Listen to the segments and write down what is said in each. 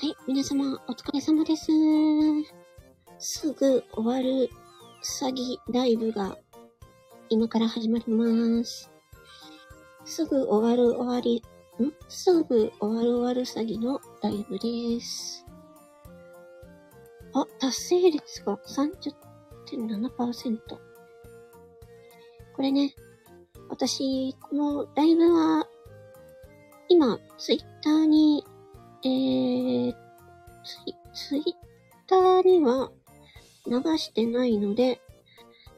はい、皆様、お疲れ様です。すぐ終わる詐欺ライブが今から始まります。すぐ終わる終わり、ん？すぐ終わる終わる詐欺のライブです。あ、達成率が30.7%。これね、私、このライブは、今、ツイッターに、えー、ツイ、ツイッターには流してないので、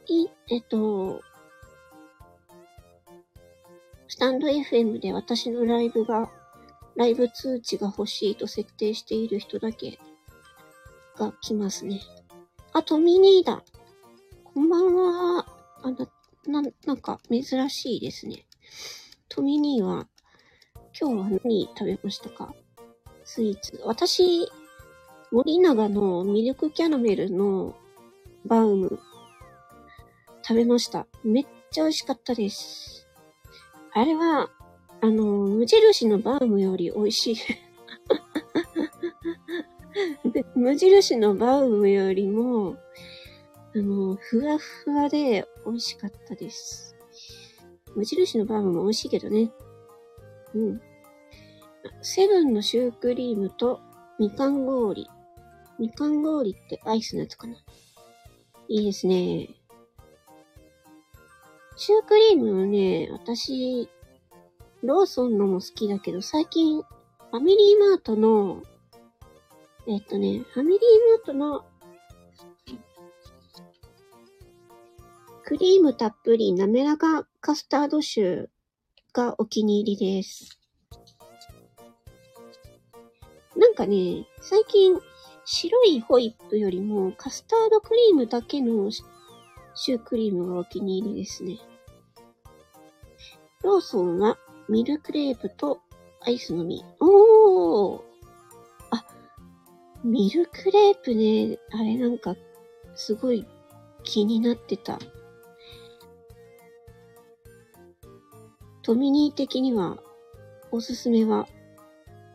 い、えっと、スタンド FM で私のライブが、ライブ通知が欲しいと設定している人だけが来ますね。あ、トミニーだ。こんばんは。あな、な、なんか珍しいですね。トミニーは、今日は何食べましたか？スイーツ。私、森永のミルクキャラメルのバウム、食べました。めっちゃ美味しかったです。あれは、あの、無印のバウムより美味しい。無印のバウムよりも、あの、ふわふわで美味しかったです。無印のバウムも美味しいけどね。うん。セブンのシュークリームとみかん氷。みかん氷ってアイスのやつかな。いいですね。シュークリームはね、私、ローソンのも好きだけど、最近、ファミリーマートの、えっとね、ファミリーマートの、クリームたっぷり滑らかカスタードシューがお気に入りです。なんかね、最近、白いホイップよりもカスタードクリームだけのシュークリームがお気に入りですね。ローソンはミルクレープとアイスのみ。おーあ、ミルクレープね、あれなんか、すごい気になってた。トミニー的には、おすすめは、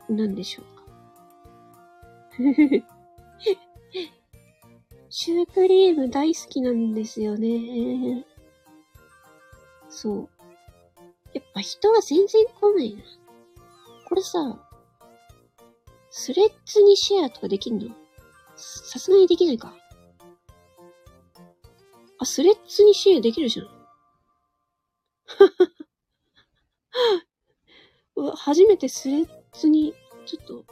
何でしょう シュークリーム大好きなんですよね。そう。やっぱ人は全然来ないな。これさ、スレッズにシェアとかできんの？さすがにできないか。あ、スレッズにシェアできるじゃん。うわ、初めてスレッズに、ちょっと、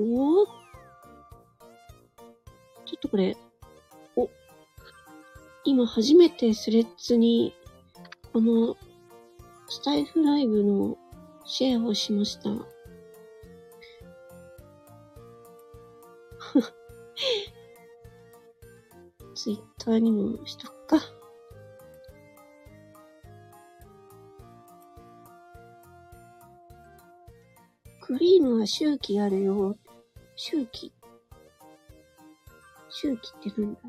おおちょっとこれ、お、今初めてスレッズに、この、スタイフライブのシェアをしました。ツイッターにもしとくか。クリームは周期あるよ。周期。周期ってなんだ？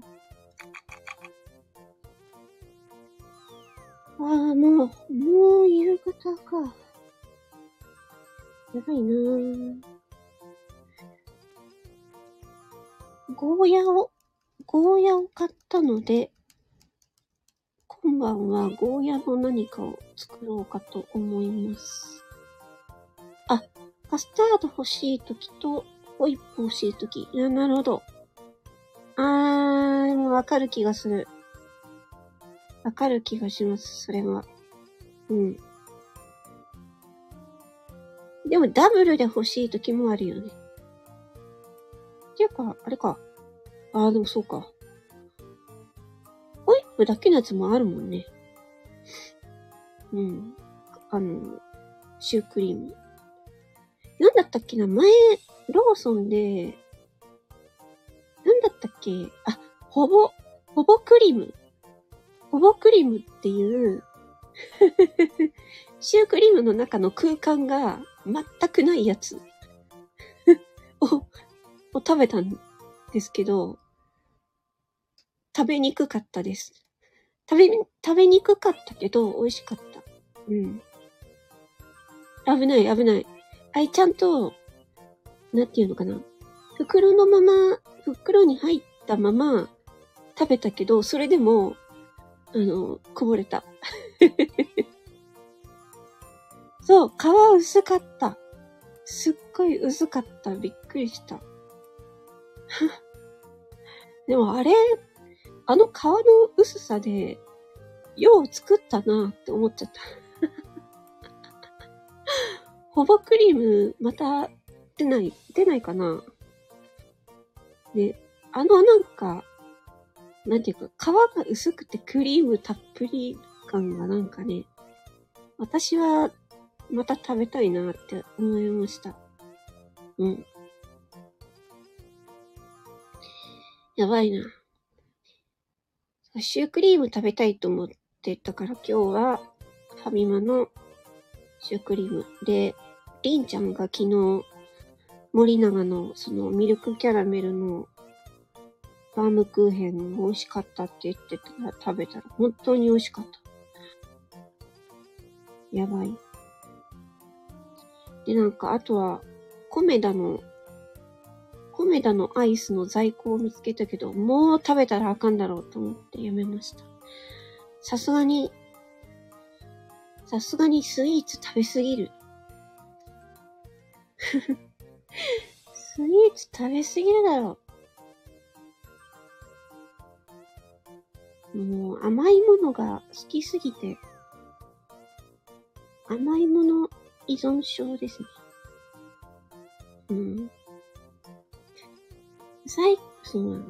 ああ、もう、もう夕方か。やばいなぁ。ゴーヤを、ゴーヤを買ったので、今晩はゴーヤの何かを作ろうかと思います。あ、カスタード欲しいときと、ホイップ欲しいとき。なるほど。あー、もわかる気がする。わかる気がします、それは。うん。でも、ダブルで欲しいときもあるよね。ていうか、あれか。あー、でもそうか。ホイップだけのやつもあるもんね。うん。あの、シュークリーム。なんだったっけな前、ローソンで、なんだったっけ？あ、ほぼ、ほぼクリーム。ほぼクリームっていう、シュークリームの中の空間が全くないやつを、を食べたんですけど、食べにくかったです。食べ、食べにくかったけど、美味しかった。うん。危ない危ない。あい、ちゃんと、なんていうのかな。袋のまま、袋に入ったまま食べたけど、それでも、あの、こぼれた。そう、皮薄かった。すっごい薄かった。びっくりした。でもあれ、あの皮の薄さで、よう作ったなって思っちゃった。ホバクリーム、また出ない、出ないかなで、あのなんか、なんていうか、皮が薄くてクリームたっぷり感がなんかね、私はまた食べたいなって思いました。うん。やばいな。シュークリーム食べたいと思ってたから今日はファミマのシュークリームで、りんちゃんが昨日森永のそのミルクキャラメルのバームクーヘン美味しかったって言ってたら食べたら本当に美味しかった。やばい。で、なんかあとはコメダのコメダのアイスの在庫を見つけたけど、もう食べたらあかんだろうと思ってやめました。さすがに、さすがにスイーツ食べすぎる。スイーツ食べすぎるだろ。もう甘いものが好きすぎて、甘いもの依存症ですね。うん。最、その、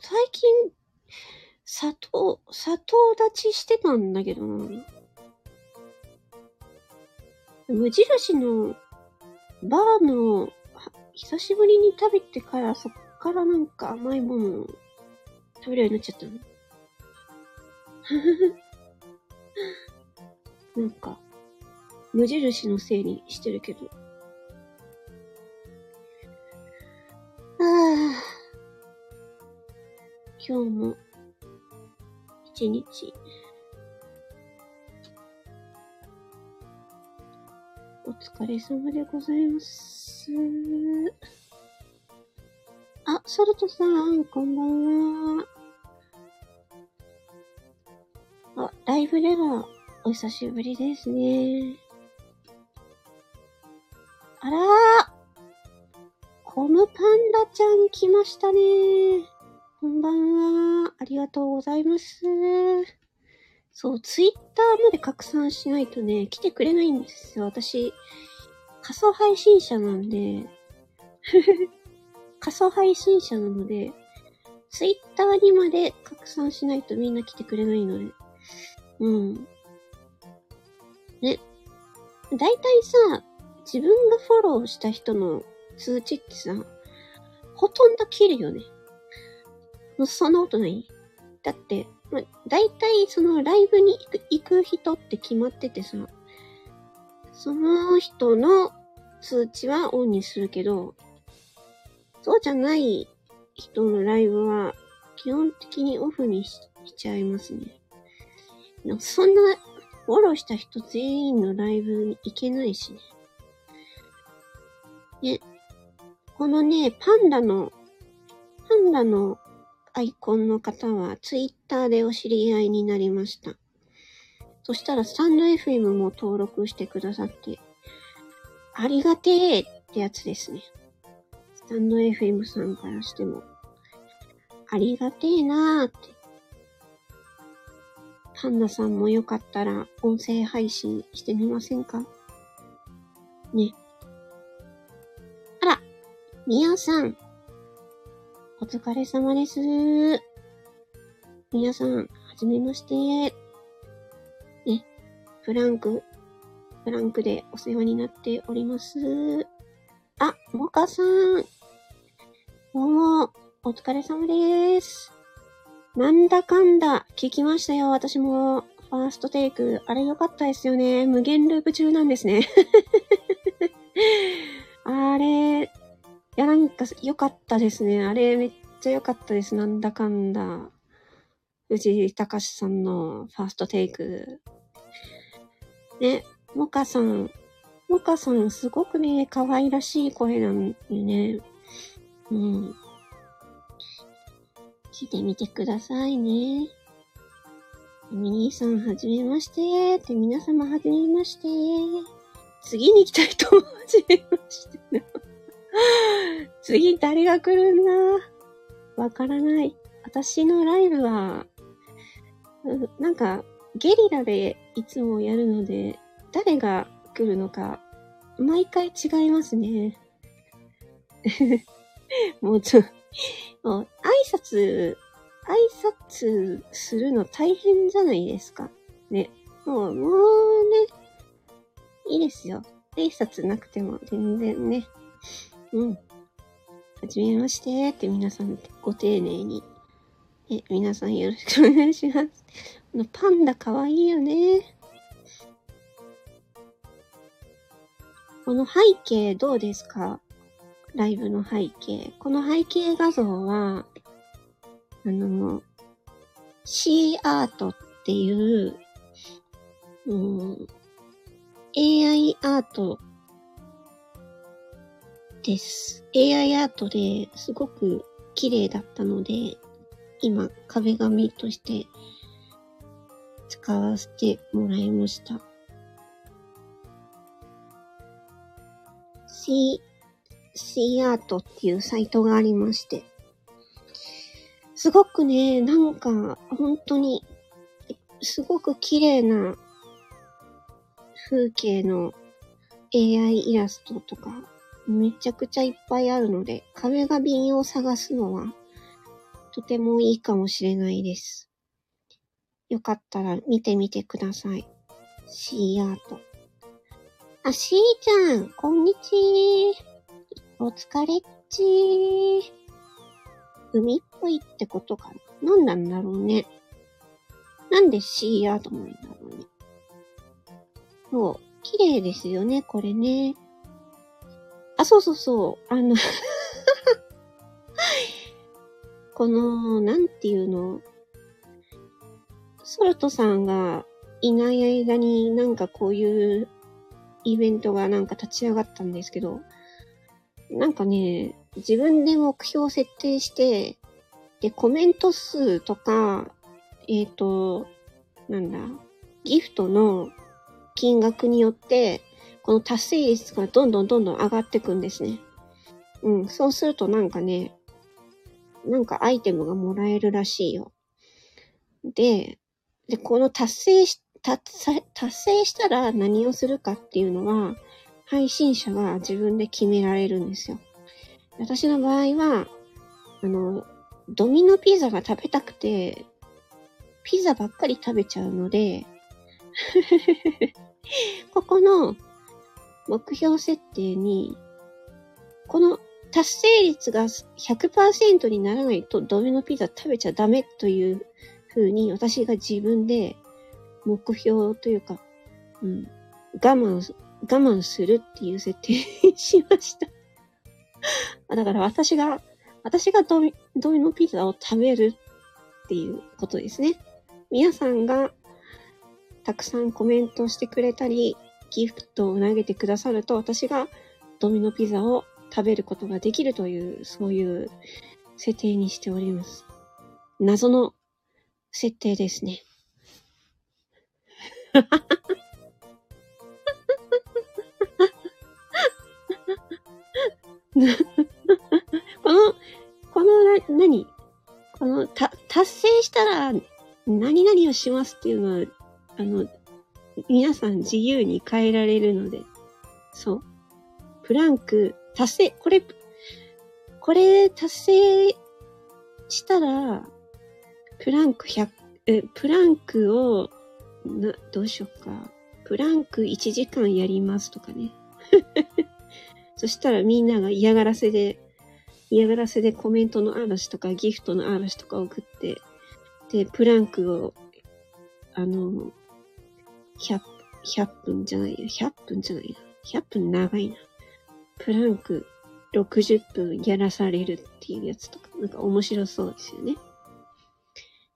最近、砂糖、砂糖立ちしてたんだけどな。無印のバームを久しぶりに食べてからそっからなんか甘いもの食べるようになっちゃったの。なんか、無印のせいにしてるけど。ああ。今日も一日疲れ様でございます。あ、ソルトさん、こんばんは。あ、ライブではお久しぶりですね。あらーコムパンダちゃん来ましたねこんばんは。ありがとうございます。そう、ツイッターまで拡散しないとね、来てくれないんですよ。私、仮想配信者なんで、仮想配信者なので、ツイッターにまで拡散しないとみんな来てくれないので。うん。ね。だいたいさ、自分がフォローした人の通知ってさ、ほとんど切るよね。そんなことないだって、まあ、大体そのライブに行く行く人って決まっててさ、その人の通知はオンにするけど、そうじゃない人のライブは基本的にオフにしちゃいますね。そんなフォローした人全員のライブに行けないしね。ね、このね、パンダの、パンダのアイコンの方はツイッターでお知り合いになりました。そしたらスタンド FM も登録してくださって、ありがてえってやつですね。スタンド FM さんからしても、ありがてえなーって。パンダさんもよかったら音声配信してみませんか？ね。あら、みやさん、お疲れ様です。皆さん、はじめまして。ね、フランク、フランクでお世話になっております。あ、モカさん。どうも、お疲れ様です。なんだかんだ、聞きましたよ、私も。ファーストテイク、あれ良かったですよね。無限ループ中なんですね。あれ、や、なんか良かったですね。あれめっちゃ良かったです。なんだかんだ。藤井隆さんのファーストテイク。ね、モカさん、モカさん、すごくね、可愛らしい声なんでね。うん。聞いてみてくださいね。ミニーさん、はじめましてって、皆様はじめまして次に行きたいと思はじめまして 次誰が来るんだ？わからない。私のライブは、なんか、ゲリラでいつもやるので、誰が来るのか、毎回違いますね。もうちょ、もう挨拶、挨拶するの大変じゃないですか。ね。もう、もうね、いいですよ。挨拶なくても全然ね。うん。はじめましてって皆さんご丁寧に。え、皆さんよろしくお願いします。このパンダかわいいよね。この背景どうですか？ライブの背景。この背景画像は、あの、C アートっていう、うん、AI アートです。AI アートですごく綺麗だったので、今壁紙として使わせてもらいました。C、C アートっていうサイトがありまして、すごくね、なんか、本当に、すごく綺麗な風景の AI イラストとか、めちゃくちゃいっぱいあるので、壁紙を探すのは、とてもいいかもしれないです。よかったら見てみてください。シーアート。あ、シーちゃん、こんにちー。お疲れっちー。海っぽいってことかな何なんだろうね。なんでシーアートなんだろうね。そう。綺麗ですよね、これね。あ、そうそうそう。あの この、なんていうの？ソルトさんがいない間になんかこういうイベントがなんか立ち上がったんですけど、なんかね、自分で目標設定して、で、コメント数とか、えっ、ー、と、なんだ、ギフトの金額によって、この達成率がどんどんどんどん上がっていくんですね。うん、そうするとなんかね、なんかアイテムがもらえるらしいよ。で、で、この達成し、達成したら何をするかっていうのは、配信者が自分で決められるんですよ。私の場合は、あの、ドミノピザが食べたくて、ピザばっかり食べちゃうので ここの目標設定に、この達成率が100%にならないとドミノピザ食べちゃダメという風に私が自分で目標というか、うん、我慢、我慢するっていう設定にしました だから私が、私がドミドミノピザを食べるっていうことですね。皆さんがたくさんコメントしてくれたり、ギフトを投げてくださると、私がドミノピザを食べることができるという、そういう設定にしております。謎の設定ですね。この、このな、何？この、た、達成したら、何々をしますっていうのは、あの、皆さん自由に変えられるので、そう。プランク、達成、これ、これ達成したら、プランク100、え、プランクを、な、どうしようか。プランク1時間やりますとかね。そしたらみんなが嫌がらせで、嫌がらせでコメントの嵐とかギフトの嵐とか送って、で、プランクを、あの、100、100分じゃないや、100分じゃないな。100分長いな。プランク60分やらされるっていうやつとか、なんか面白そうですよね。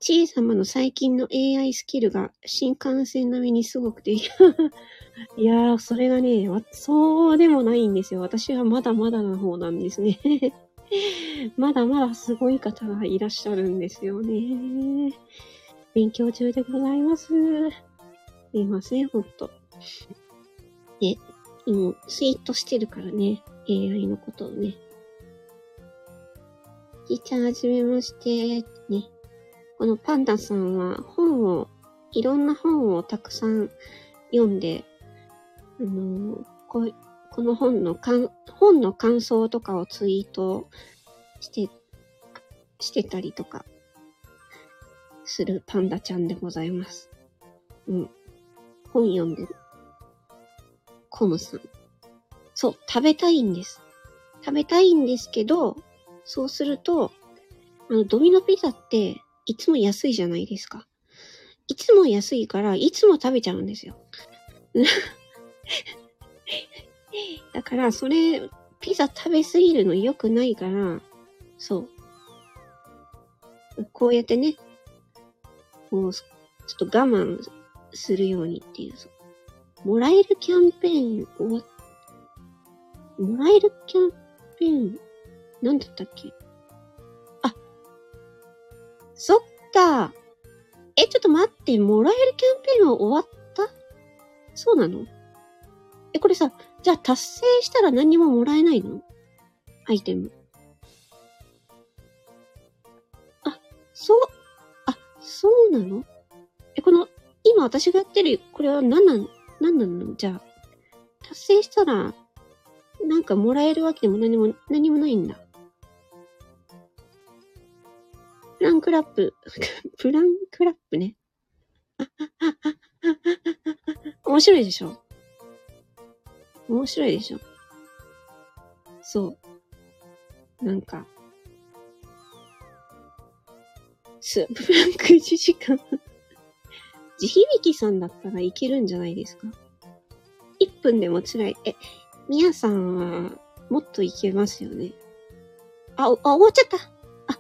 ちい様の最近の AI スキルが新幹線並みにすごくて、いやー、それがね、そうでもないんですよ。私はまだまだな方なんですね。まだまだすごい方がいらっしゃるんですよね。勉強中でございます。すいません、ほんと。ね、もうツイートしてるからね、AI のことをね。じいちゃんはじめまして、ね。このパンダさんは本を、いろんな本をたくさん読んで、あのー、ここの本のかん、本の感想とかをツイートして、してたりとか、するパンダちゃんでございます。うん。本読んでる。コムさん。そう、食べたいんです。食べたいんですけど、そうすると、あの、ドミノピザっていつも安いじゃないですか。いつも安いから、いつも食べちゃうんですよ。だから、それ、ピザ食べすぎるの良くないから、そう。こうやってね、こう、ちょっと我慢するようにっていう、もらえるキャンペーン終わもらえるキャンペーン、なんだったっけ？あそっか。え、ちょっと待って、もらえるキャンペーンは終わった？そうなの？え、これさ、じゃあ達成したら何ももらえないの？アイテム。あ、そう、あ、そうな、の、今私がやってる、これは何なん、何なの？じゃあ、達成したら、なんかもらえるわけでも何も、何もないんだ。プランクラップ、プランクラップね。面白いでしょ？面白いでしょ？そう。なんか、ス プランク1時間地響きさんだったらいけるんじゃないですか ?1 分でも辛い。え、みやさんはもっといけますよね。あ、あ、終わっちゃったあ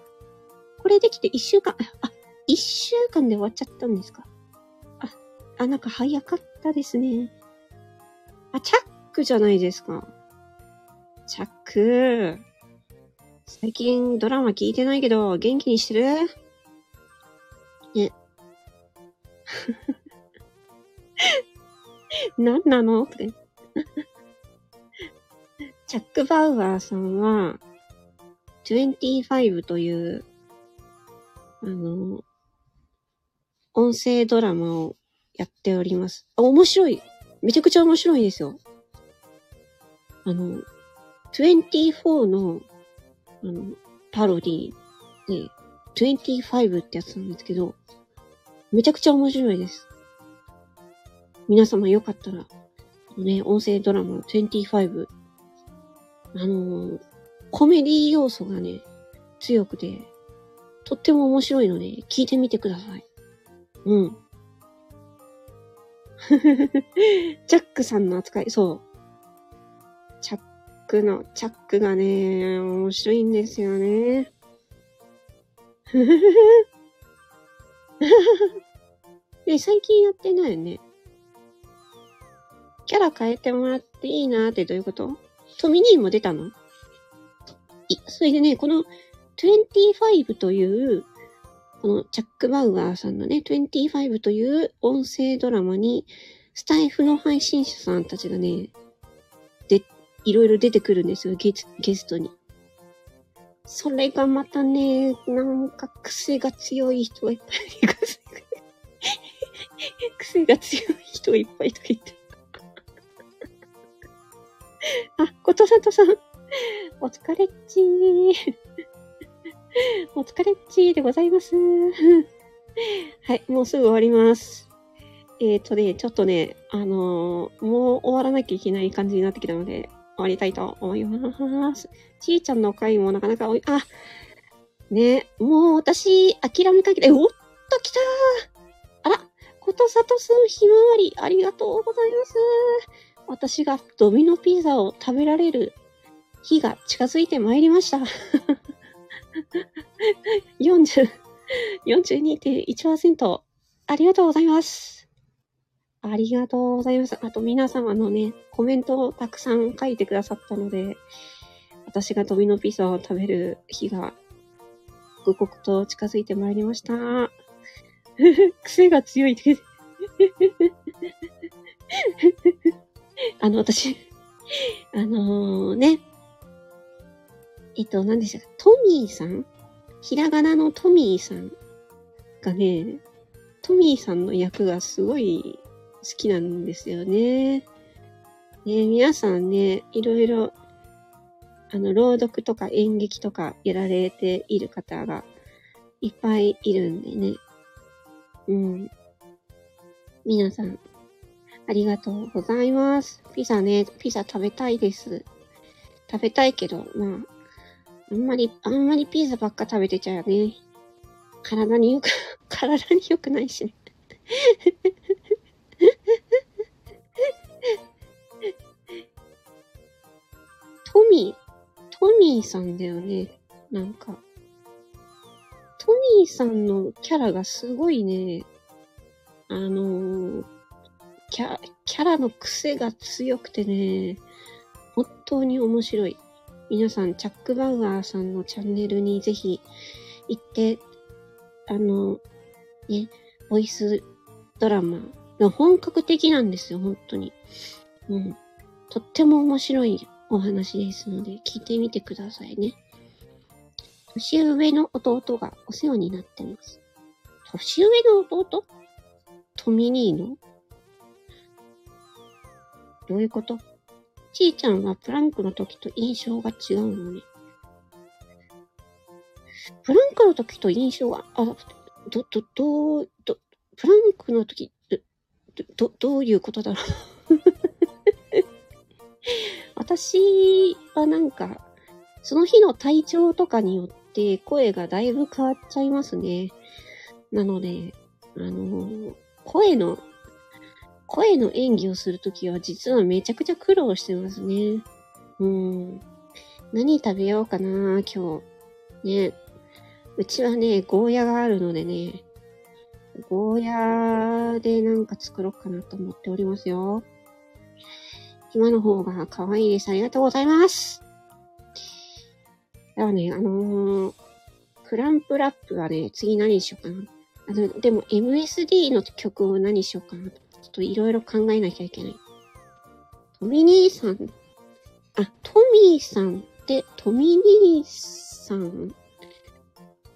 これできて一週間、あ、一週間で終わっちゃったんですか？あ、あ、なんか早かったですね。あ、チャックじゃないですか。チャック。最近ドラマ聞いてないけど、元気にしてる？ね。何なの？って。チャック・バウアーさんは、25というあの、音声ドラマをやっております。あ、面白い。めちゃくちゃ面白いですよ。あの、24の、あの、パロディで、25ってやつなんですけど、めちゃくちゃ面白いです。皆様よかったら、ね、音声ドラマ25、あのコメディ要素がね、強くて、とっても面白いので、聞いてみてください。うん。チャックさんの扱い、そう。チャックの、チャックがね、面白いんですよね。で、最近やってないよね。キャラ変えてもらっていいなーってどういうこと？トミニーも出たの？い、それでね、この25という、このチャック・バウアーさんのね、25という音声ドラマに、スタイフの配信者さんたちがね、で、いろいろ出てくるんですよ、ゲゲストに。それがまたね、なんか癖が強い人がいっぱい、癖が強い人いっぱいとか言って。あ、ことさとさん、お疲れっちー。お疲れっちーでございます。はい、もうすぐ終わります。えっ、ー、とね、ちょっとね、あのー、もう終わらなきゃいけない感じになってきたので、終わりたいと思います。ちーちゃんの回もなかなか多い、あ、ね、もう私、諦めかけて、おっと来たあら、ことさとすんひまわり、ありがとうございます。私がドミノピザを食べられる日が近づいてまいりました。40、42.1%。ありがとうございます。ありがとうございます。あと皆様のね、コメントをたくさん書いてくださったので、私がドミノピザを食べる日が、刻々と近づいてまいりました。癖が強いです。あの、私、あのー、ね、えっと、何でしたか、トミーさん？ひらがなのトミーさんがね、トミーさんの役がすごい好きなんですよね。ね、皆さんね、いろいろ、あの、朗読とか演劇とかやられている方がいっぱいいるんでね。うん。皆さん、ありがとうございます。ピザね、ピザ食べたいです。食べたいけど、まあ、あんまり、あんまりピザばっか食べてちゃうね。体によく、体に良くないしね。ミー、トミーさんだよね。なんか。トミーさんのキャラがすごいね、あのー、キャ、キャラの癖が強くてね、本当に面白い。皆さん、チャック・バウアーさんのチャンネルにぜひ行って、あの、ね、ボイスドラマの本格的なんですよ、本当に。うん。とっても面白いお話ですので、聞いてみてくださいね。年上の弟がお世話になってます。年上の弟？トミニーのどういうこと？ちーちゃんはプランクの時と印象が違うのね。プランクの時と印象が、あ、ど、ど、ど、ど、プランクの時、ど、ど、どういうことだろう？私はなんか、その日の体調とかによって声がだいぶ変わっちゃいますね。なので、あの、声の声の演技をするときは実はめちゃくちゃ苦労してますね。うん。何食べようかな、今日。ね。うちはね、ゴーヤがあるのでね、ゴーヤでなんか作ろうかなと思っておりますよ。今の方が可愛いです。ありがとうございます。ではね、あのー、クランプラップはね、次何にしようかな。あの、でも MSD の曲を何にしようかなちょっといろいろ考えなきゃいけない。トミ兄さん、あ、トミーさんって、トミ兄さん、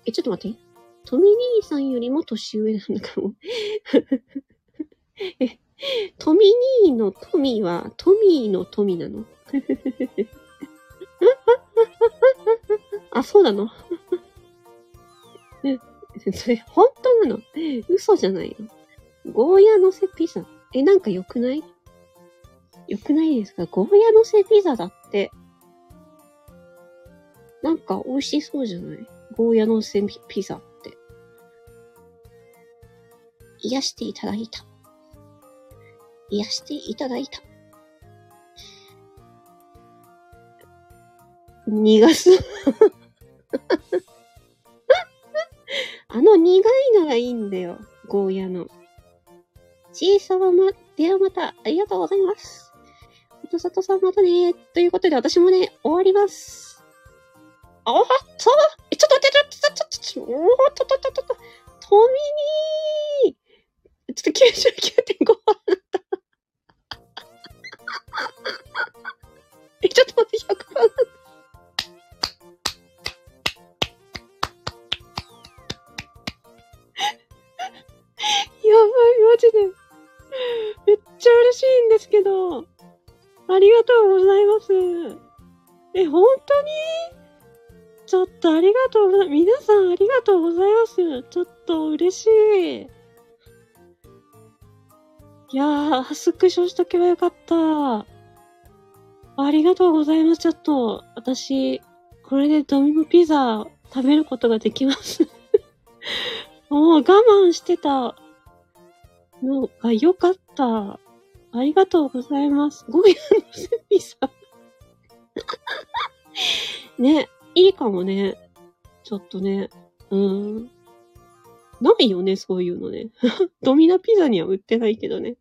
え、ちょっと待って。トミ兄さんよりも年上なんだかも。え、トミ兄のトミーはトミーのトミーなの？あ、そうなの？それ、本当なの？嘘じゃないのゴーヤのせピザ。え、なんか良くない？良くないですか？ゴーヤのせピザだって。なんか美味しそうじゃない？ゴーヤのせピザって。癒していただいた。癒していただいた。逃がす。あの苦いのがいいんだよ。ゴーヤの。ちいさまま、ではまた、ありがとうございます。おとさとさんまたねということで、私もね、終わります。あっとえ、ちょっと待って、ちょっと、ちょっと、おっとっとっとっと、トミニーちょっと99.5。え、ちょっと待って、100番。やばい、マジで。めっちゃ嬉しいんですけど、ありがとうございます。え、本当に？ちょっとありがとうございます。皆さんありがとうございます。ちょっと嬉しい。いやー、スクショしとけばよかった。ありがとうございます。ちょっと、私、これでドミノピザ食べることができます もう我慢してたのが良かった。ありがとうございます。ゴーヤのセピさん ね、いいかもね。ちょっとね。うん。ないよね、そういうのね。ドミナピザには売ってないけどね。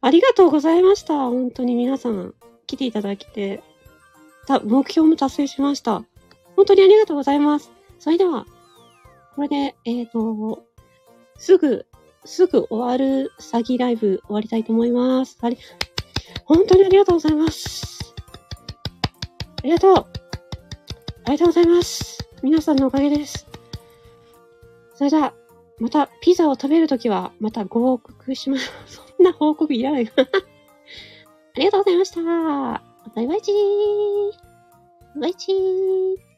ありがとうございました。本当に皆さん、来ていただきて、た、目標も達成しました。本当にありがとうございます。それでは、これで、えっ、ー、と、すぐ、すぐ終わる詐欺ライブ終わりたいと思います。あり、本当にありがとうございます。ありがとう。ありがとうございます。皆さんのおかげです。それでは、またピザを食べるときは、またご報告します。そんな報告いらないありがとうございました。バイバイチーバイバイチー